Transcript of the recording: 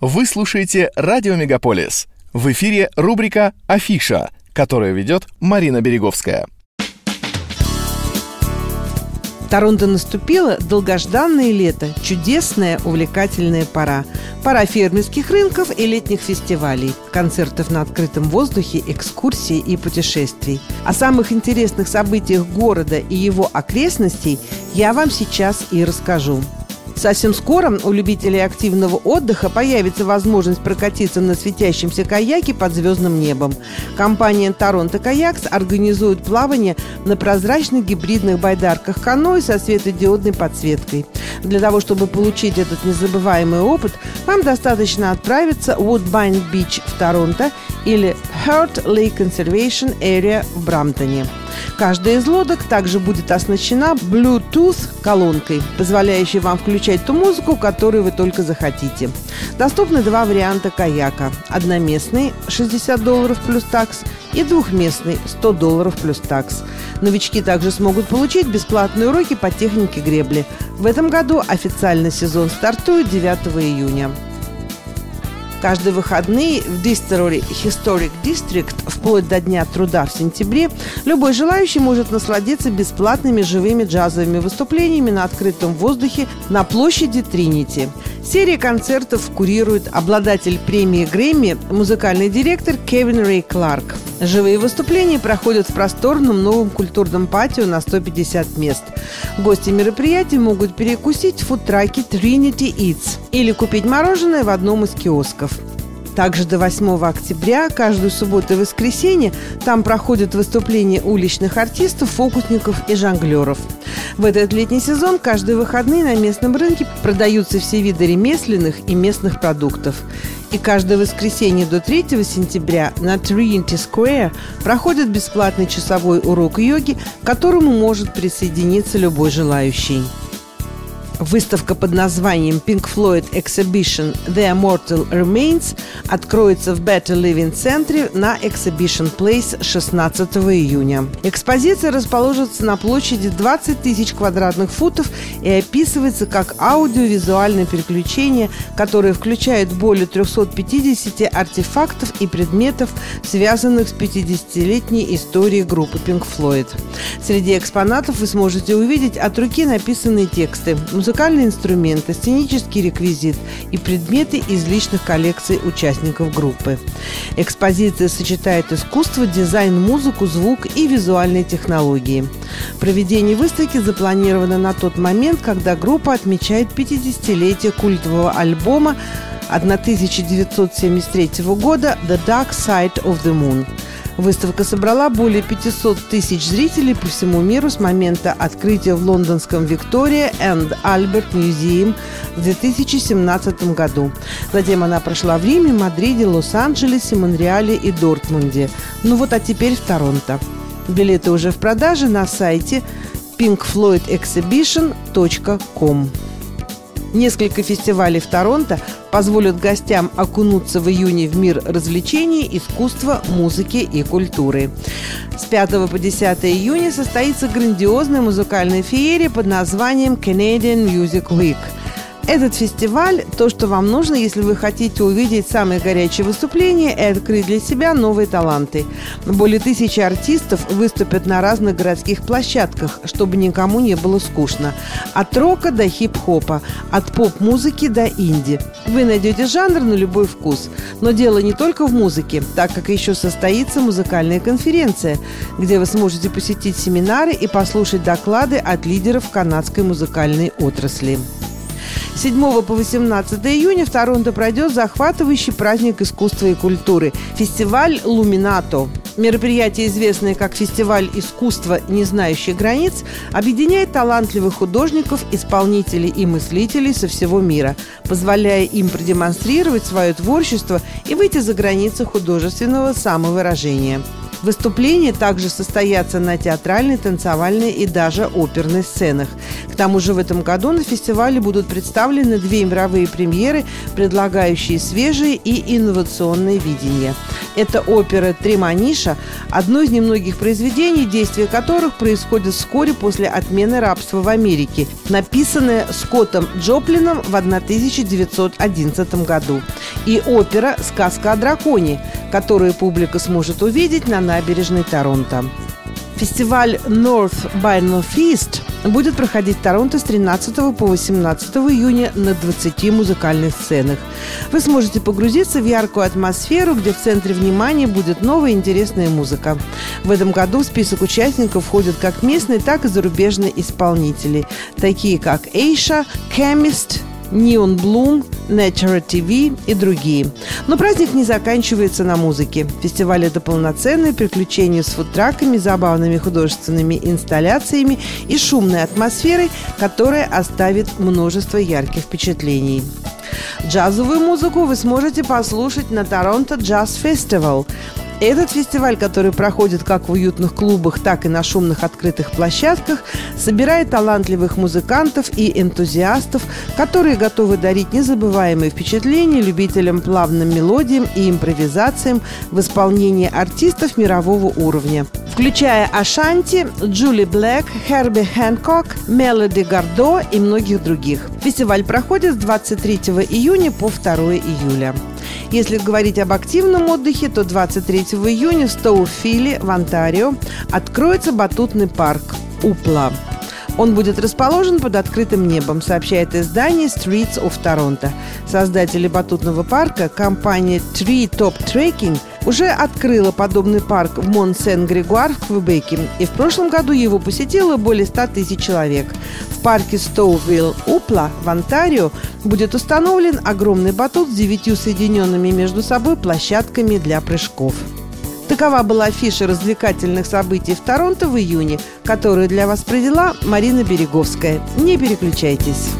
Вы слушаете «Радио Мегаполис». В эфире рубрика «Афиша», которую ведет Марина Береговская. Торонто наступило долгожданное лето, чудесная, увлекательная пора. Пора фермерских рынков и летних фестивалей, концертов на открытом воздухе, экскурсий и путешествий. О самых интересных событиях города и его окрестностей я вам сейчас и расскажу. Совсем скоро у любителей активного отдыха появится возможность прокатиться на светящемся каяке под звездным небом. Компания «Торонто Каякс» организует плавание на прозрачных гибридных байдарках каноэ со светодиодной подсветкой. Для того, чтобы получить этот незабываемый опыт, вам достаточно отправиться в Woodbine Beach в Торонто или Heart Lake Conservation Area в Брамптоне. Каждая из лодок также будет оснащена Bluetooth-колонкой, позволяющей вам включать ту музыку, которую вы только захотите. Доступны два варианта каяка. Одноместный – 60 долларов плюс такс и двухместный – 100 долларов плюс такс. Новички также смогут получить бесплатные уроки по технике гребли. В этом году официальный сезон стартует 9 июня. Каждые выходные в Distillery Historic District вплоть до Дня труда в сентябре любой желающий может насладиться бесплатными живыми джазовыми выступлениями на открытом воздухе на площади Тринити. Серия концертов курирует обладатель премии Грэмми, музыкальный директор Кевин Рэй Кларк. Живые выступления проходят в просторном новом культурном патио на 150 мест. Гости мероприятия могут перекусить в фудтраке Trinity Eats или купить мороженое в одном из киосков. Также до 8 октября, каждую субботу и воскресенье, там проходят выступления уличных артистов, фокусников и жонглеров. В этот летний сезон каждые выходные на местном рынке продаются все виды ремесленных и местных продуктов. И каждое воскресенье до 3 сентября на Trinity Square проходит бесплатный часовой урок йоги, к которому может присоединиться любой желающий. Выставка под названием Pink Floyd Exhibition The Immortal Remains откроется в Better Living центре на Exhibition Place 16 июня. Экспозиция расположится на площади 20 тысяч квадратных футов и описывается как аудиовизуальное приключение, которое включает более 350 артефактов и предметов, связанных с 50-летней историей группы Pink Floyd. Среди экспонатов вы сможете увидеть от руки написанные тексты, музыкальные инструменты, сценический реквизит и предметы из личных коллекций участников группы. Экспозиция сочетает искусство, дизайн, музыку, звук и визуальные технологии. Проведение выставки запланировано на тот момент, когда группа отмечает 50-летие культового альбома 1973 года «The Dark Side of the Moon». Выставка собрала более 500 тысяч зрителей по всему миру с момента открытия в лондонском Виктория and Альберт Museum в 2017 году. Затем она прошла в Риме, Мадриде, Лос-Анджелесе, Монреале и Дортмунде. Ну вот, а теперь в Торонто. Билеты уже в продаже на сайте pinkfloydexhibition.com. Несколько фестивалей в Торонто позволят гостям окунуться в июне в мир развлечений, искусства, музыки и культуры. С 5 по 10 июня состоится грандиозная музыкальная феерия под названием Canadian Music Week – этот фестиваль – то, что вам нужно, если вы хотите увидеть самые горячие выступления и открыть для себя новые таланты. Более тысячи артистов выступят на разных городских площадках, чтобы никому не было скучно. От рока до хип-хопа, от поп-музыки до инди. Вы найдете жанр на любой вкус. Но дело не только в музыке, так как еще состоится музыкальная конференция, где вы сможете посетить семинары и послушать доклады от лидеров канадской музыкальной отрасли. 7 по 18 июня в Торонто пройдет захватывающий праздник искусства и культуры – фестиваль «Луминато». Мероприятие, известное как фестиваль искусства, не знающий границ, объединяет талантливых художников, исполнителей и мыслителей со всего мира, позволяя им продемонстрировать свое творчество и выйти за границы художественного самовыражения. Выступления также состоятся на театральной, танцевальной и даже оперной сценах. К тому же в этом году на фестивале будут представлены две мировые премьеры, предлагающие свежие и инновационные видения. Это опера «Треманиша», одно из немногих произведений, действие которых происходит вскоре после отмены рабства в Америке, написанное Скоттом Джоплином в 1911 году. И опера «Сказка о драконе», которую публика сможет увидеть на набережной Торонто. Фестиваль North by Northeast будет проходить в Торонто с 13 по 18 июня на 20 музыкальных сценах. Вы сможете погрузиться в яркую атмосферу, где в центре внимания будет новая интересная музыка. В этом году в список участников входят как местные, так и зарубежные исполнители, такие как Эйша, Chemist, Neon Bloom, Nature TV и другие. Но праздник не заканчивается на музыке. Фестиваль – это полноценное приключение с фудтраками, забавными художественными инсталляциями и шумной атмосферой, которая оставит множество ярких впечатлений. Джазовую музыку вы сможете послушать на Торонто Джаз Фестивал. Этот фестиваль, который проходит как в уютных клубах, так и на шумных открытых площадках, собирает талантливых музыкантов и энтузиастов, которые готовы дарить незабываемые впечатления любителям плавным мелодиям и импровизациям в исполнении артистов мирового уровня, включая Ашанти, Джули Блэк, Херби Хэнкок, Мелоди Гардо и многих других. Фестиваль проходит с 23 июня по 2 июля. Если говорить об активном отдыхе, то 23 июня в Стоуфиле в Онтарио откроется батутный парк «Упла». Он будет расположен под открытым небом, сообщает издание Streets of Toronto. Создатели батутного парка, компания Tree Top Trekking, уже открыла подобный парк в Мон-Сен-Григуар в Квебеке, и в прошлом году его посетило более 100 тысяч человек. В парке Стоувилл Упла в Онтарио будет установлен огромный батут с девятью соединенными между собой площадками для прыжков. Такова была афиша развлекательных событий в Торонто в июне, которую для вас провела Марина Береговская. Не переключайтесь.